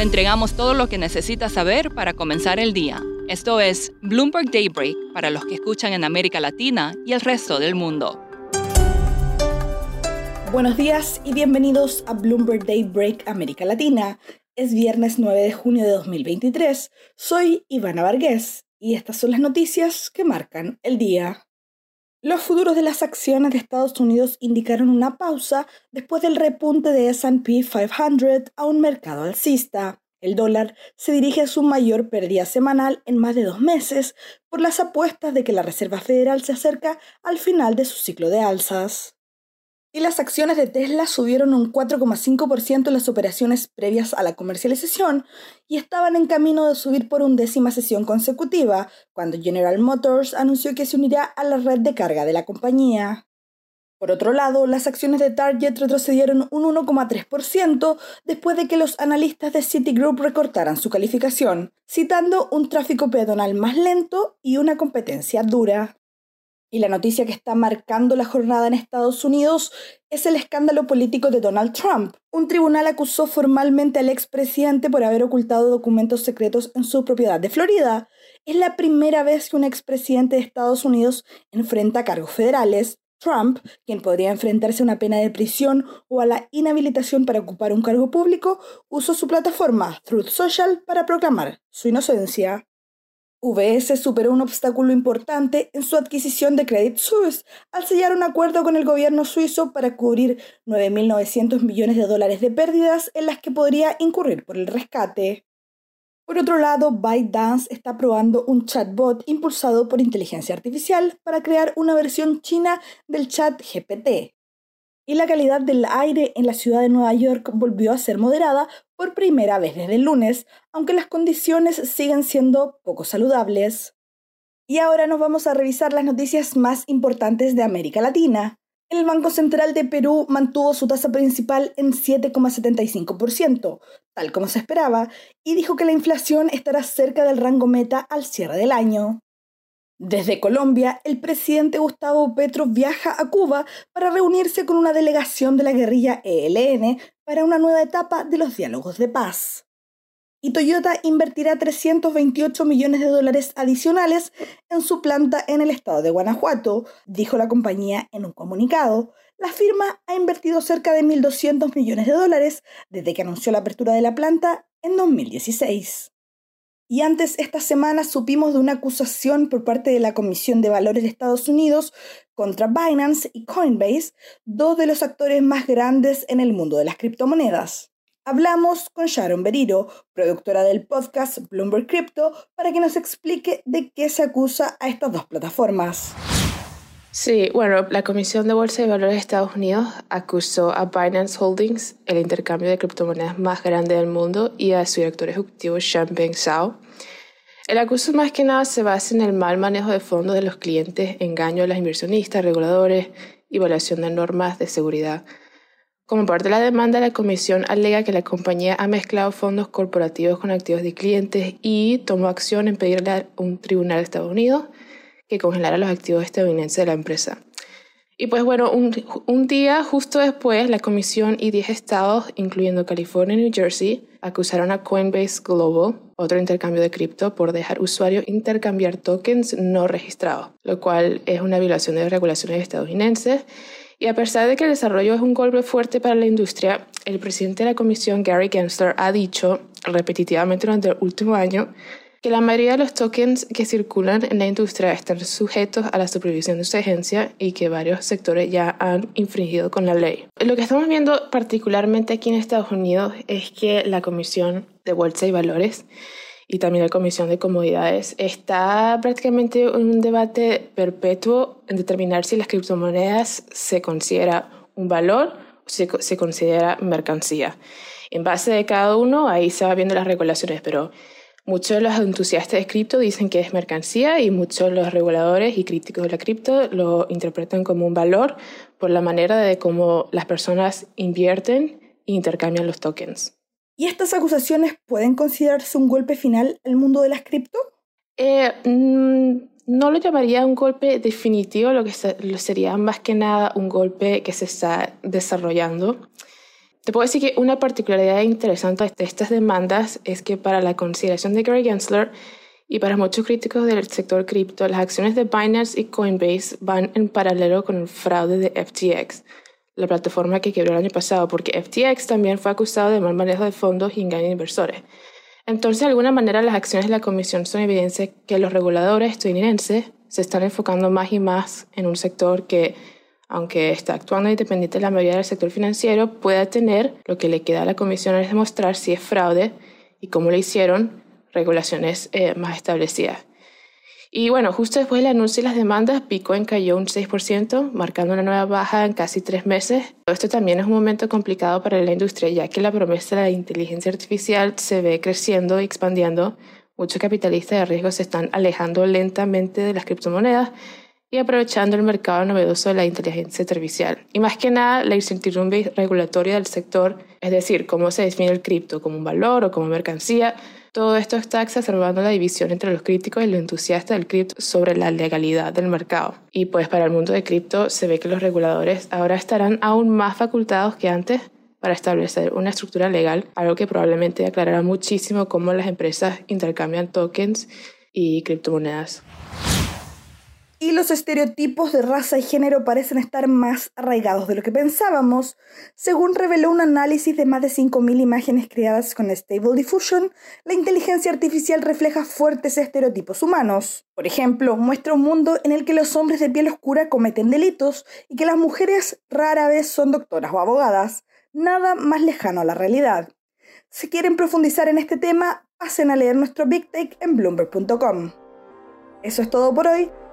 Le entregamos todo lo que necesita saber para comenzar el día. Esto es Bloomberg Daybreak para los que escuchan en América Latina y el resto del mundo. Buenos días y bienvenidos a Bloomberg Daybreak América Latina. Es viernes 9 de junio de 2023. Soy Ivana Vargas y estas son las noticias que marcan el día. Los futuros de las acciones de Estados Unidos indicaron una pausa después del repunte de SP 500 a un mercado alcista. El dólar se dirige a su mayor pérdida semanal en más de dos meses por las apuestas de que la Reserva Federal se acerca al final de su ciclo de alzas y las acciones de Tesla subieron un 4,5% en las operaciones previas a la comercialización y estaban en camino de subir por undécima sesión consecutiva, cuando General Motors anunció que se unirá a la red de carga de la compañía. Por otro lado, las acciones de Target retrocedieron un 1,3% después de que los analistas de Citigroup recortaran su calificación, citando un tráfico peatonal más lento y una competencia dura. Y la noticia que está marcando la jornada en Estados Unidos es el escándalo político de Donald Trump. Un tribunal acusó formalmente al expresidente por haber ocultado documentos secretos en su propiedad de Florida. Es la primera vez que un expresidente de Estados Unidos enfrenta cargos federales. Trump, quien podría enfrentarse a una pena de prisión o a la inhabilitación para ocupar un cargo público, usó su plataforma Truth Social para proclamar su inocencia. UBS superó un obstáculo importante en su adquisición de Credit Suisse al sellar un acuerdo con el gobierno suizo para cubrir 9.900 millones de dólares de pérdidas en las que podría incurrir por el rescate. Por otro lado, ByteDance está probando un chatbot impulsado por inteligencia artificial para crear una versión china del chat GPT y la calidad del aire en la ciudad de Nueva York volvió a ser moderada por primera vez desde el lunes, aunque las condiciones siguen siendo poco saludables. Y ahora nos vamos a revisar las noticias más importantes de América Latina. El Banco Central de Perú mantuvo su tasa principal en 7,75%, tal como se esperaba, y dijo que la inflación estará cerca del rango meta al cierre del año. Desde Colombia, el presidente Gustavo Petro viaja a Cuba para reunirse con una delegación de la guerrilla ELN para una nueva etapa de los diálogos de paz. Y Toyota invertirá 328 millones de dólares adicionales en su planta en el estado de Guanajuato, dijo la compañía en un comunicado. La firma ha invertido cerca de 1.200 millones de dólares desde que anunció la apertura de la planta en 2016. Y antes esta semana supimos de una acusación por parte de la Comisión de Valores de Estados Unidos contra Binance y Coinbase, dos de los actores más grandes en el mundo de las criptomonedas. Hablamos con Sharon Beriro, productora del podcast Bloomberg Crypto, para que nos explique de qué se acusa a estas dos plataformas. Sí, bueno, la Comisión de Bolsa de Valores de Estados Unidos acusó a Binance Holdings, el intercambio de criptomonedas más grande del mundo, y a su director ejecutivo Champagne Zhao. El acuso más que nada se basa en el mal manejo de fondos de los clientes, engaño a los inversionistas, reguladores y violación de normas de seguridad. Como parte de la demanda, la comisión alega que la compañía ha mezclado fondos corporativos con activos de clientes y tomó acción en pedirle a un tribunal de Estados Unidos que congelara los activos estadounidenses de la empresa. Y pues bueno, un, día justo después, la comisión y 10 estados, incluyendo California y New Jersey, acusaron a Coinbase Global, otro intercambio de cripto, por dejar usuarios intercambiar tokens no registrados, lo cual es una violación de regulaciones estadounidenses. Y a pesar de que el desarrollo es un golpe fuerte para la industria, el presidente de la comisión, Gary Gensler, ha dicho repetitivamente durante el último año que la mayoría de los tokens que circulan en la industria están sujetos a la supervisión de su agencia y que varios sectores ya han infringido con la ley. Lo que estamos viendo particularmente aquí en Estados Unidos es que la Comisión de Bolsa y Valores y también la Comisión de Comodidades está prácticamente en un debate perpetuo en determinar si las criptomonedas se considera un valor o si se considera mercancía. En base de cada uno, ahí se va viendo las regulaciones, pero Muchos de los entusiastas de cripto dicen que es mercancía y muchos de los reguladores y críticos de la cripto lo interpretan como un valor por la manera de cómo las personas invierten e intercambian los tokens. ¿Y estas acusaciones pueden considerarse un golpe final al mundo de las cripto? Eh, mm, no lo llamaría un golpe definitivo, lo que sería más que nada un golpe que se está desarrollando. Te puedo decir que una particularidad interesante de estas demandas es que para la consideración de Gary Gensler y para muchos críticos del sector cripto, las acciones de Binance y Coinbase van en paralelo con el fraude de FTX, la plataforma que quebró el año pasado, porque FTX también fue acusado de mal manejo de fondos y engaño de inversores. Entonces, de alguna manera, las acciones de la Comisión son evidencia que los reguladores estadounidenses se están enfocando más y más en un sector que aunque está actuando independiente de la mayoría del sector financiero, pueda tener, lo que le queda a la comisión es demostrar si es fraude y cómo lo hicieron, regulaciones eh, más establecidas. Y bueno, justo después del anuncio y las demandas, Bitcoin cayó un 6%, marcando una nueva baja en casi tres meses. Esto también es un momento complicado para la industria, ya que la promesa de la inteligencia artificial se ve creciendo y expandiendo. Muchos capitalistas de riesgo se están alejando lentamente de las criptomonedas y aprovechando el mercado novedoso de la inteligencia artificial. Y más que nada, la incertidumbre regulatoria del sector, es decir, cómo se define el cripto como un valor o como mercancía, todo esto está exacerbando la división entre los críticos y los entusiastas del cripto sobre la legalidad del mercado. Y pues para el mundo de cripto se ve que los reguladores ahora estarán aún más facultados que antes para establecer una estructura legal, algo que probablemente aclarará muchísimo cómo las empresas intercambian tokens y criptomonedas y los estereotipos de raza y género parecen estar más arraigados de lo que pensábamos, según reveló un análisis de más de 5.000 imágenes creadas con Stable Diffusion, la inteligencia artificial refleja fuertes estereotipos humanos. Por ejemplo, muestra un mundo en el que los hombres de piel oscura cometen delitos y que las mujeres rara vez son doctoras o abogadas, nada más lejano a la realidad. Si quieren profundizar en este tema, pasen a leer nuestro Big Take en bloomberg.com. Eso es todo por hoy.